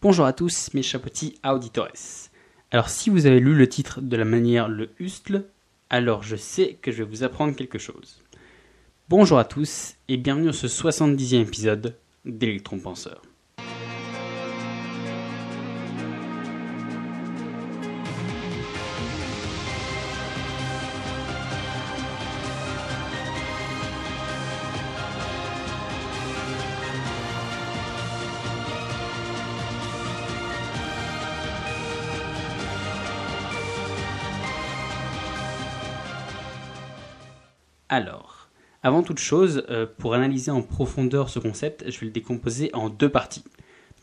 Bonjour à tous mes chapotis auditores. Alors si vous avez lu le titre de la manière le hustle, alors je sais que je vais vous apprendre quelque chose. Bonjour à tous et bienvenue dans ce 70e épisode d'Electron Penseur. Alors, avant toute chose, euh, pour analyser en profondeur ce concept, je vais le décomposer en deux parties.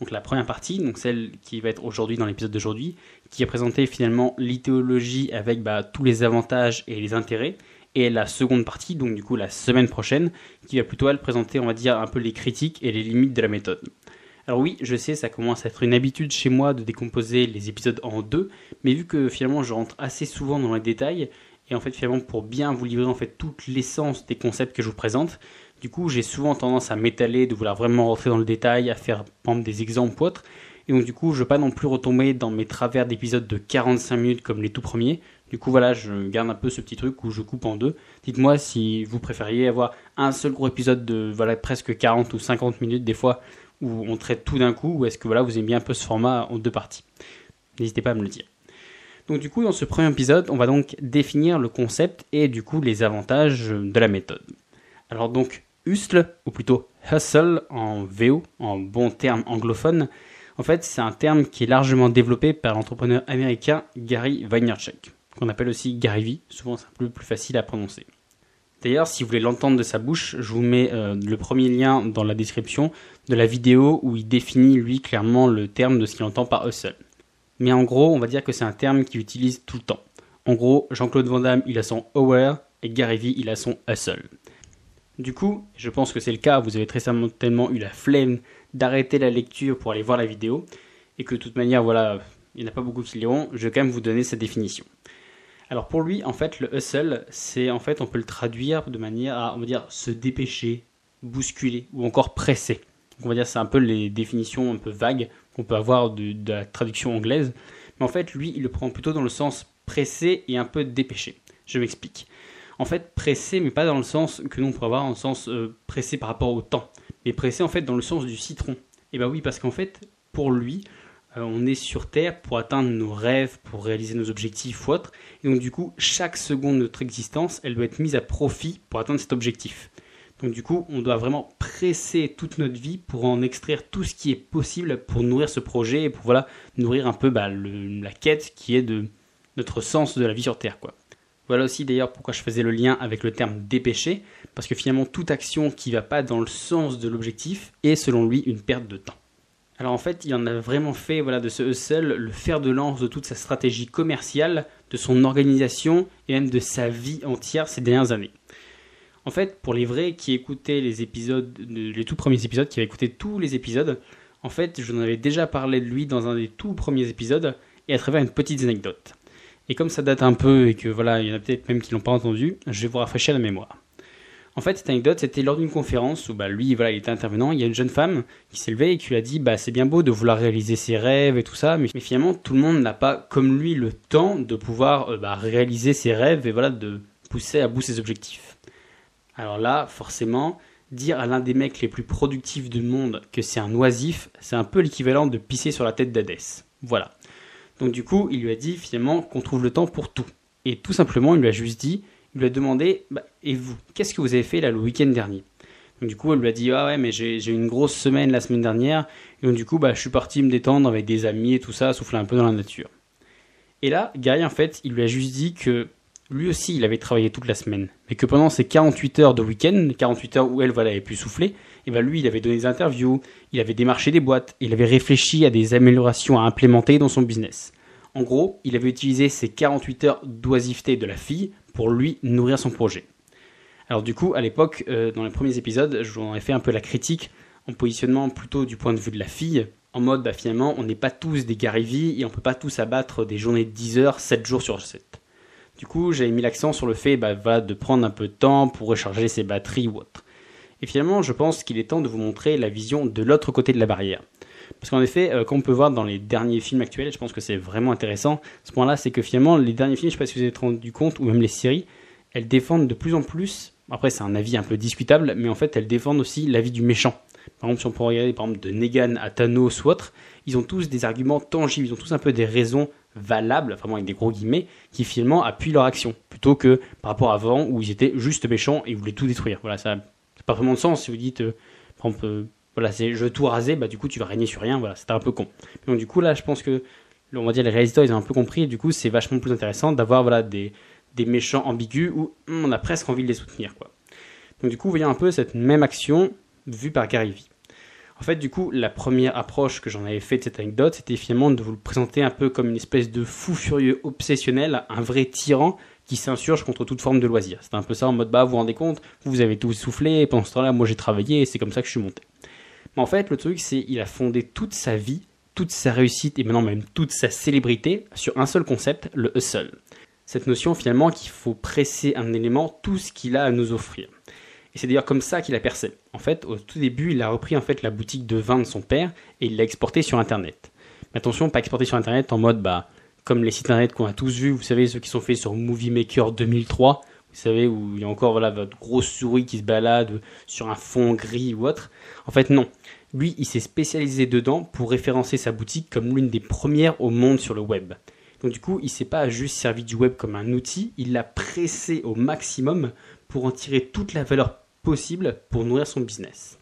Donc la première partie, donc celle qui va être aujourd'hui dans l'épisode d'aujourd'hui, qui a présenté finalement l'idéologie avec bah, tous les avantages et les intérêts, et la seconde partie, donc du coup la semaine prochaine, qui va plutôt présenter, on va dire, un peu les critiques et les limites de la méthode. Alors oui, je sais, ça commence à être une habitude chez moi de décomposer les épisodes en deux, mais vu que finalement je rentre assez souvent dans les détails, et en fait finalement pour bien vous livrer en fait toute l'essence des concepts que je vous présente. Du coup, j'ai souvent tendance à m'étaler, de vouloir vraiment rentrer dans le détail, à faire prendre des exemples ou autres. Et donc du coup, je veux pas non plus retomber dans mes travers d'épisodes de 45 minutes comme les tout premiers. Du coup, voilà, je garde un peu ce petit truc où je coupe en deux. Dites-moi si vous préfériez avoir un seul gros épisode de voilà presque 40 ou 50 minutes des fois où on traite tout d'un coup ou est-ce que voilà, vous aimez bien un peu ce format en deux parties. N'hésitez pas à me le dire. Donc du coup, dans ce premier épisode, on va donc définir le concept et du coup les avantages de la méthode. Alors donc, hustle, ou plutôt hustle en VO, en bon terme anglophone, en fait c'est un terme qui est largement développé par l'entrepreneur américain Gary Vaynerchuk, qu'on appelle aussi Gary V, souvent c'est un peu plus facile à prononcer. D'ailleurs, si vous voulez l'entendre de sa bouche, je vous mets euh, le premier lien dans la description de la vidéo où il définit lui clairement le terme de ce qu'il entend par hustle. Mais en gros, on va dire que c'est un terme qu'il utilise tout le temps. En gros, Jean-Claude Van Damme, il a son aware et Gary Vee, il a son hustle. Du coup, je pense que c'est le cas, vous avez très certainement eu la flemme d'arrêter la lecture pour aller voir la vidéo, et que de toute manière, voilà, il n'y en a pas beaucoup qui liront, je vais quand même vous donner sa définition. Alors pour lui, en fait, le hustle, c'est en fait, on peut le traduire de manière à, on va dire, se dépêcher, bousculer, ou encore presser. On va dire, c'est un peu les définitions un peu vagues qu'on peut avoir de, la traduction anglaise. Mais en fait, lui, il le prend plutôt dans le sens pressé et un peu dépêché. Je m'explique. En fait, pressé, mais pas dans le sens que nous on pourrait avoir en sens euh, pressé par rapport au temps, mais pressé en fait dans le sens du citron. Et eh bah ben oui, parce qu'en fait, pour lui, euh, on est sur Terre pour atteindre nos rêves, pour réaliser nos objectifs ou autres. Et donc du coup, chaque seconde de notre existence, elle doit être mise à profit pour atteindre cet objectif. Donc du coup, on doit vraiment presser toute notre vie pour en extraire tout ce qui est possible pour nourrir ce projet et pour voilà, nourrir un peu bah, la quête qui est de notre sens de la vie sur Terre. Quoi. Voilà aussi d'ailleurs pourquoi je faisais le lien avec le terme dépêcher, parce que finalement toute action qui ne va pas dans le sens de l'objectif est selon lui une perte de temps. Alors en fait, il en a vraiment fait voilà, de ce hustle le fer de lance de toute sa stratégie commerciale, de son organisation et même de sa vie entière ces dernières années. En fait, pour les vrais qui écoutaient les épisodes, les tout premiers épisodes, qui avaient écouté tous les épisodes, en fait, je vous avais déjà parlé de lui dans un des tout premiers épisodes et à travers une petite anecdote. Et comme ça date un peu et que voilà, il y en a peut-être même qui l'ont pas entendu, je vais vous rafraîchir la mémoire. En fait, cette anecdote, c'était lors d'une conférence où bah, lui, voilà, il était intervenant. Il y a une jeune femme qui s'est levée et qui lui a dit bah, C'est bien beau de vouloir réaliser ses rêves et tout ça, mais, finalement, tout le monde n'a pas, comme lui, le temps de pouvoir euh, bah, réaliser ses rêves et voilà, de pousser à bout ses objectifs. Alors là, forcément, dire à l'un des mecs les plus productifs du monde que c'est un oisif, c'est un peu l'équivalent de pisser sur la tête d'Hadès. Voilà. Donc du coup, il lui a dit finalement qu'on trouve le temps pour tout. Et tout simplement, il lui a juste dit, il lui a demandé, bah, et vous, qu'est-ce que vous avez fait là le week-end dernier? Donc, du coup, elle lui a dit Ah ouais, mais j'ai eu une grosse semaine la semaine dernière. Et donc, du coup, bah, je suis parti me détendre avec des amis et tout ça, souffler un peu dans la nature. Et là, Gary, en fait, il lui a juste dit que lui aussi, il avait travaillé toute la semaine, mais que pendant ces 48 heures de week-end, 48 heures où elle voilà, avait pu souffler, et ben lui, il avait donné des interviews, il avait démarché des boîtes, il avait réfléchi à des améliorations à implémenter dans son business. En gros, il avait utilisé ces 48 heures d'oisiveté de la fille pour lui nourrir son projet. Alors du coup, à l'époque, euh, dans les premiers épisodes, je vous en ai fait un peu la critique en positionnement plutôt du point de vue de la fille, en mode bah, finalement, on n'est pas tous des Gary et on peut pas tous abattre des journées de 10 heures, 7 jours sur 7. Du coup, j'avais mis l'accent sur le fait bah, de prendre un peu de temps pour recharger ses batteries ou autre. Et finalement, je pense qu'il est temps de vous montrer la vision de l'autre côté de la barrière. Parce qu'en effet, euh, comme on peut voir dans les derniers films actuels, je pense que c'est vraiment intéressant, ce point-là, c'est que finalement, les derniers films, je ne sais pas si vous vous êtes rendu compte, ou même les séries, elles défendent de plus en plus, après c'est un avis un peu discutable, mais en fait, elles défendent aussi l'avis du méchant. Par exemple, si on peut regarder par exemple de Negan à Thanos ou autre, ils ont tous des arguments tangibles, ils ont tous un peu des raisons valables, vraiment avec des gros guillemets, qui finalement appuient leur action, plutôt que par rapport à avant où ils étaient juste méchants et voulaient tout détruire. Voilà, ça n'a pas vraiment de sens si vous dites, euh, euh, voilà, c'est je veux tout raser, bah du coup tu vas régner sur rien, voilà, c'était un peu con. Donc du coup là, je pense que on va dire les réalisateurs ils ont un peu compris, et du coup c'est vachement plus intéressant d'avoir voilà des, des méchants ambigus où on a presque envie de les soutenir quoi. Donc du coup, vous voyez un peu cette même action vue par Gary Vee. En fait, du coup, la première approche que j'en avais fait de cette anecdote, c'était finalement de vous le présenter un peu comme une espèce de fou furieux obsessionnel, un vrai tyran qui s'insurge contre toute forme de loisir. C'était un peu ça en mode, bah, vous vous rendez compte, vous avez tout soufflé, et pendant ce temps-là, moi j'ai travaillé, et c'est comme ça que je suis monté. Mais en fait, le truc, c'est il a fondé toute sa vie, toute sa réussite, et maintenant même toute sa célébrité, sur un seul concept, le hustle. Cette notion finalement qu'il faut presser un élément, tout ce qu'il a à nous offrir. Et c'est d'ailleurs comme ça qu'il a percé. En fait, au tout début, il a repris en fait la boutique de vin de son père et il l'a exporté sur Internet. Mais attention, pas exporté sur Internet en mode bah comme les sites Internet qu'on a tous vus, vous savez ceux qui sont faits sur Movie Maker 2003, vous savez où il y a encore voilà votre grosse souris qui se balade sur un fond gris ou autre. En fait, non. Lui, il s'est spécialisé dedans pour référencer sa boutique comme l'une des premières au monde sur le web. Donc du coup, il s'est pas juste servi du web comme un outil, il l'a pressé au maximum pour en tirer toute la valeur possible pour nourrir son business.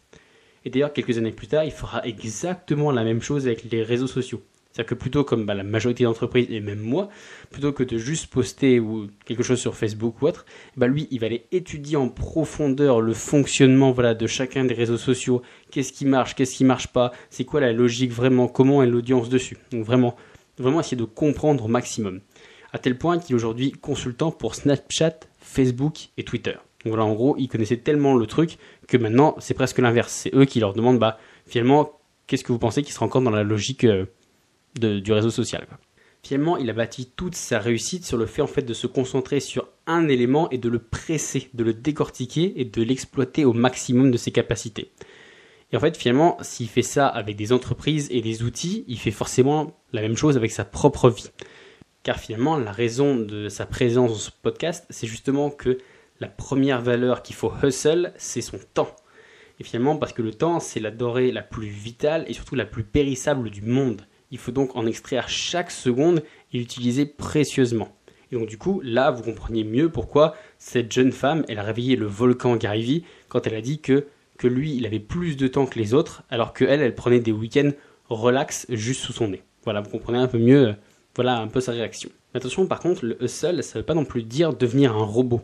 Et d'ailleurs, quelques années plus tard, il fera exactement la même chose avec les réseaux sociaux. C'est-à-dire que plutôt comme bah, la majorité d'entreprises, et même moi, plutôt que de juste poster ou quelque chose sur Facebook ou autre, bah lui, il va aller étudier en profondeur le fonctionnement voilà, de chacun des réseaux sociaux, qu'est-ce qui marche, qu'est-ce qui marche pas, c'est quoi la logique vraiment, comment est l'audience dessus? Donc vraiment, vraiment essayer de comprendre au maximum. À tel point qu'il est aujourd'hui consultant pour Snapchat, Facebook et Twitter. Donc voilà, en gros, ils connaissaient tellement le truc que maintenant, c'est presque l'inverse. C'est eux qui leur demandent, bah, finalement, qu'est-ce que vous pensez qui sera encore dans la logique euh, du réseau social Finalement, il a bâti toute sa réussite sur le fait en fait de se concentrer sur un élément et de le presser, de le décortiquer et de l'exploiter au maximum de ses capacités. Et en fait, finalement, s'il fait ça avec des entreprises et des outils, il fait forcément la même chose avec sa propre vie. Car finalement, la raison de sa présence dans ce podcast, c'est justement que la première valeur qu'il faut hustle, c'est son temps. Et finalement, parce que le temps, c'est la dorée la plus vitale et surtout la plus périssable du monde. Il faut donc en extraire chaque seconde et l'utiliser précieusement. Et donc du coup, là, vous comprenez mieux pourquoi cette jeune femme, elle a réveillé le volcan Garivi quand elle a dit que, que lui, il avait plus de temps que les autres, alors qu'elle, elle prenait des week-ends relax juste sous son nez. Voilà, vous comprenez un peu mieux, voilà un peu sa réaction. attention, par contre, le hustle, ça ne veut pas non plus dire devenir un robot.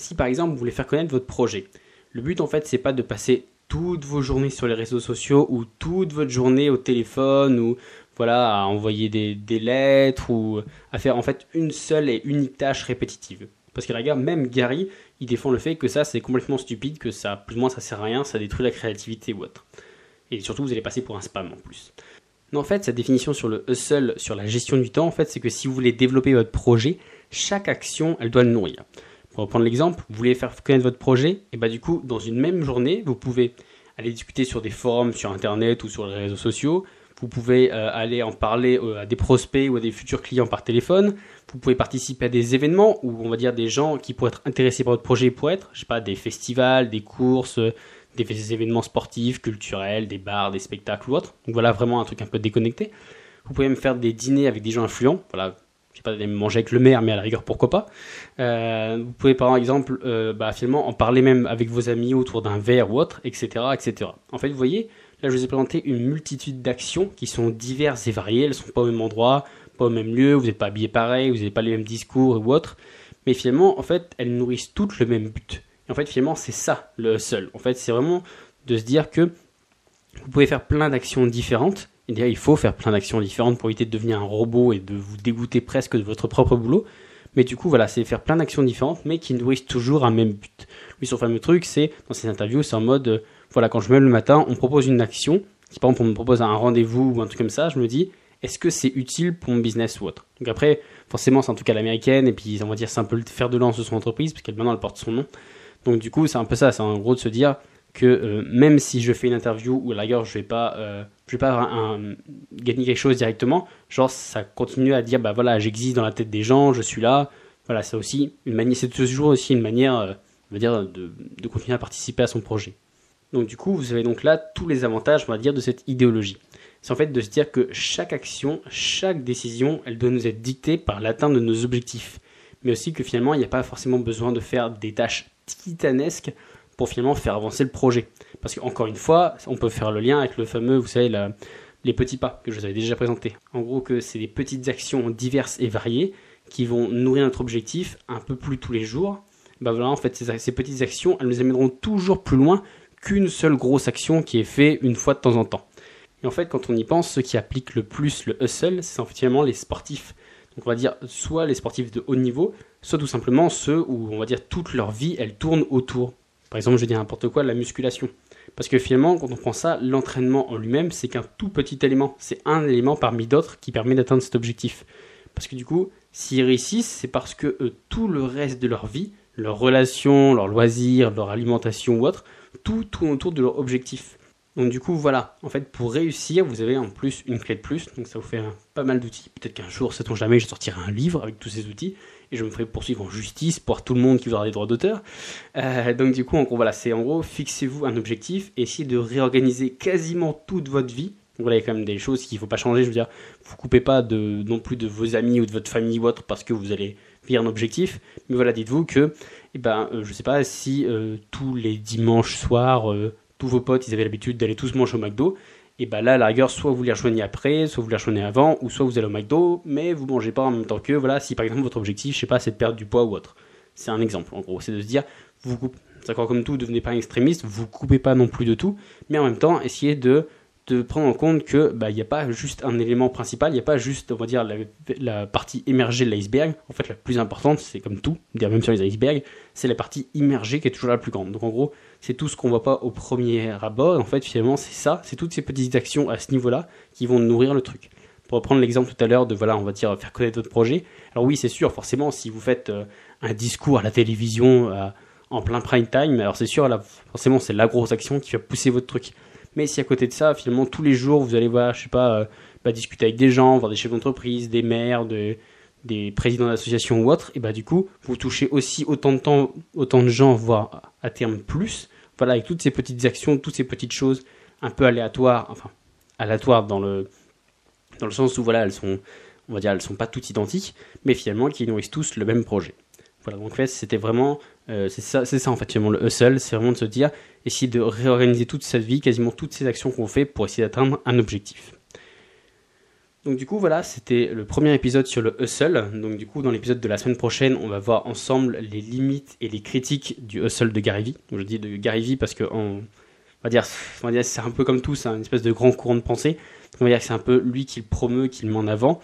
Si par exemple vous voulez faire connaître votre projet, le but en fait c'est pas de passer toutes vos journées sur les réseaux sociaux ou toute votre journée au téléphone ou voilà à envoyer des, lettres ou à faire en fait une seule et unique tâche répétitive. Parce que regarde, même Gary, il défend le fait que ça c'est complètement stupide, que ça plus ou moins ça sert à rien, ça détruit la créativité ou autre. Et surtout vous allez passer pour un spam en plus. En fait, sa définition sur le hustle, sur la gestion du temps, en fait, c'est que si vous voulez développer votre projet, chaque action, elle doit le nourrir. Pour reprendre l'exemple, vous voulez faire connaître votre projet, et bah du coup, dans une même journée, vous pouvez aller discuter sur des forums sur Internet ou sur les réseaux sociaux. Vous pouvez euh, aller en parler euh, à des prospects ou à des futurs clients par téléphone. Vous pouvez participer à des événements où on va dire des gens qui pourraient être intéressés par votre projet pour être, je sais pas, des festivals, des courses, euh, des événements sportifs, culturels, des bars, des spectacles ou autres. Donc voilà vraiment un truc un peu déconnecté. Vous pouvez même faire des dîners avec des gens influents. Voilà, pas manger avec le maire, mais à la rigueur, pourquoi pas. Euh, vous pouvez par exemple, euh, bah, finalement, en parler même avec vos amis autour d'un verre ou autre, etc., etc. En fait, vous voyez, là, je vous ai présenté une multitude d'actions qui sont diverses et variées. Elles sont pas au même endroit, pas au même lieu, vous n'êtes pas habillé pareil, vous n'avez pas les mêmes discours ou autre. Mais finalement, en fait, elles nourrissent toutes le même but. Et en fait, finalement, c'est ça le seul. En fait, c'est vraiment de se dire que vous pouvez faire plein d'actions différentes il faut faire plein d'actions différentes pour éviter de devenir un robot et de vous dégoûter presque de votre propre boulot. Mais du coup, voilà, c'est faire plein d'actions différentes, mais qui nourrissent toujours un même but. Lui, son fameux truc, c'est, dans ses interviews, c'est en mode, euh, voilà, quand je me lève le matin, on propose une action. Si par exemple, on me propose un rendez-vous ou un truc comme ça, je me dis, est-ce que c'est utile pour mon business ou autre? Donc après, forcément, c'est un truc à l'américaine, et puis on va dire, c'est un peu le fer de lance de son entreprise, parce qu'elle maintenant elle porte son nom. Donc du coup, c'est un peu ça, c'est en gros de se dire, que euh, même si je fais une interview à la je vais pas, euh, je vais pas gagner quelque chose directement, genre ça continue à dire bah voilà j'existe dans la tête des gens, je suis là, voilà c'est aussi une manière, c'est toujours aussi une manière, euh, dire de, de, continuer à participer à son projet. Donc du coup vous avez donc là tous les avantages on va dire de cette idéologie. C'est en fait de se dire que chaque action, chaque décision, elle doit nous être dictée par l'atteinte de nos objectifs, mais aussi que finalement il n'y a pas forcément besoin de faire des tâches titanesques pour finalement faire avancer le projet. Parce qu'encore une fois, on peut faire le lien avec le fameux, vous savez, les petits pas que je vous avais déjà présenté. En gros, que c'est des petites actions diverses et variées qui vont nourrir notre objectif un peu plus tous les jours. Bah voilà, en fait, ces, ces petites actions, elles nous amèneront toujours plus loin qu'une seule grosse action qui est faite une fois de temps en temps. Et en fait, quand on y pense, ceux qui appliquent le plus le hustle, c'est finalement les sportifs. Donc on va dire soit les sportifs de haut niveau, soit tout simplement ceux où on va dire toute leur vie, elle tourne autour par exemple, je dis n'importe quoi, la musculation. Parce que finalement, quand on prend ça, l'entraînement en lui-même, c'est qu'un tout petit élément. C'est un élément parmi d'autres qui permet d'atteindre cet objectif. Parce que du coup, s'ils réussissent, c'est parce que tout le reste de leur vie, leurs relations, leurs loisirs, leur alimentation ou autre, tout tourne autour de leur objectif. Donc du coup, voilà. En fait, pour réussir, vous avez en plus une clé de plus. Donc ça vous fait pas mal d'outils. Peut-être qu'un jour, sait-on jamais, je sortirai un livre avec tous ces outils et je me ferai poursuivre en justice pour tout le monde qui voudra des droits d'auteur. Euh, donc du coup, en gros, voilà, c'est en gros, fixez-vous un objectif, essayez de réorganiser quasiment toute votre vie. Donc il y a quand même des choses qu'il ne faut pas changer. Je veux dire, vous coupez pas de, non plus de vos amis ou de votre famille ou autre parce que vous allez via un objectif. Mais voilà, dites-vous que, eh ben, euh, je sais pas si euh, tous les dimanches soirs, tous vos potes, ils avaient l'habitude d'aller tous manger au McDo et bah là, la rigueur, soit vous les rejoignez après, soit vous les rejoignez avant, ou soit vous allez au McDo, mais vous mangez pas en même temps que, voilà, si par exemple votre objectif, je sais pas, c'est de perdre du poids ou autre. C'est un exemple, en gros, c'est de se dire, vous coupez, c'est encore comme tout, devenez pas un extrémiste, vous coupez pas non plus de tout, mais en même temps, essayez de de prendre en compte que bah, il n'y a pas juste un élément principal, il n'y a pas juste on va dire la, partie émergée de l'iceberg. En fait, la plus importante, c'est comme tout, même sur les icebergs, c'est la partie immergée qui est toujours la plus grande. Donc en gros, c'est tout ce qu'on voit pas au premier abord. En fait, finalement, c'est ça, c'est toutes ces petites actions à ce niveau-là qui vont nourrir le truc. Pour reprendre l'exemple tout à l'heure de voilà, on va dire faire connaître votre projet. Alors oui, c'est sûr, forcément, si vous faites euh, un discours à la télévision euh, en plein prime time, alors c'est sûr, là, forcément, c'est la grosse action qui va pousser votre truc. Mais si à côté de ça, finalement, tous les jours, vous allez voir, je sais pas, euh, bah, discuter avec des gens, voir des chefs d'entreprise, des maires, des présidents d'associations ou autres, et bah du coup, vous touchez aussi autant de temps, autant de gens, voire à terme plus. Voilà, avec toutes ces petites actions, toutes ces petites choses un peu aléatoires, enfin aléatoires dans le dans le sens où voilà, elles sont, on va dire, elles sont pas toutes identiques, mais finalement qui nourrissent tous le même projet. Voilà, donc en fait, c'était vraiment, euh, c'est ça, ça en fait, finalement le hustle, c'est vraiment de se dire, essayer de réorganiser toute sa vie, quasiment toutes ces actions qu'on fait pour essayer d'atteindre un objectif. Donc du coup voilà, c'était le premier épisode sur le hustle. Donc du coup dans l'épisode de la semaine prochaine, on va voir ensemble les limites et les critiques du hustle de Gary Vee. je dis de Gary Vee parce que on, va dire, dire c'est un peu comme tout, c'est une espèce de grand courant de pensée. On va dire que c'est un peu lui qui le promeut, qui le met en avant.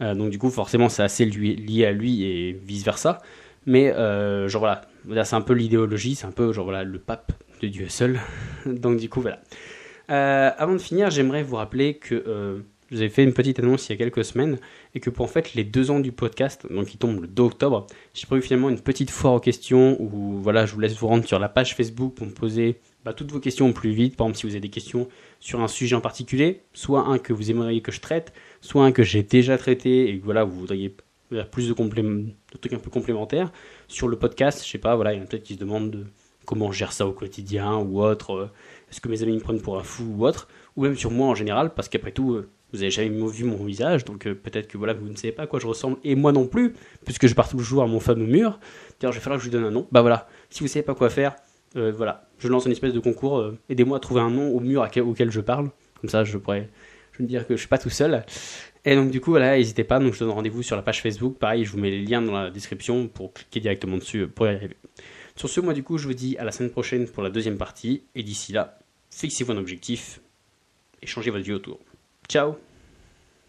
Euh, donc du coup forcément c'est assez lié à lui et vice versa. Mais euh, genre voilà, c'est un peu l'idéologie, c'est un peu genre voilà le pape de Dieu seul. Donc du coup voilà. Euh, avant de finir, j'aimerais vous rappeler que euh, vous fait une petite annonce il y a quelques semaines et que pour en fait les deux ans du podcast, donc qui tombe le 2 octobre, j'ai prévu finalement une petite foire aux questions où voilà, je vous laisse vous rendre sur la page Facebook pour me poser bah, toutes vos questions au plus vite. Par exemple, si vous avez des questions sur un sujet en particulier, soit un que vous aimeriez que je traite, soit un que j'ai déjà traité et que voilà, vous voudriez plus de, trucs un peu complémentaires. Sur le podcast, je sais pas, voilà, il y en a peut-être qui se demandent comment je gère ça au quotidien ou autre. Euh, est-ce que mes amis me prennent pour un fou ou autre Ou même sur moi en général, parce qu'après tout, euh, vous avez jamais vu mon visage, donc euh, peut-être que voilà, vous ne savez pas à quoi je ressemble, et moi non plus, puisque je pars toujours à mon fameux mur. D'ailleurs, je vais falloir que je lui donne un nom. Bah voilà, si vous savez pas quoi faire, voilà, je lance une espèce de concours. Aidez-moi à trouver un nom au mur auquel je parle. Comme ça, je pourrais je me dire que je suis pas tout seul. Et donc du coup, voilà, n'hésitez pas. Donc je donne rendez-vous sur la page Facebook. Pareil, je vous mets les liens dans la description pour cliquer directement dessus pour y arriver. Sur ce, moi du coup, je vous dis à la semaine prochaine pour la deuxième partie. Et d'ici là, fixez-vous un objectif et changez votre vie autour. Ciao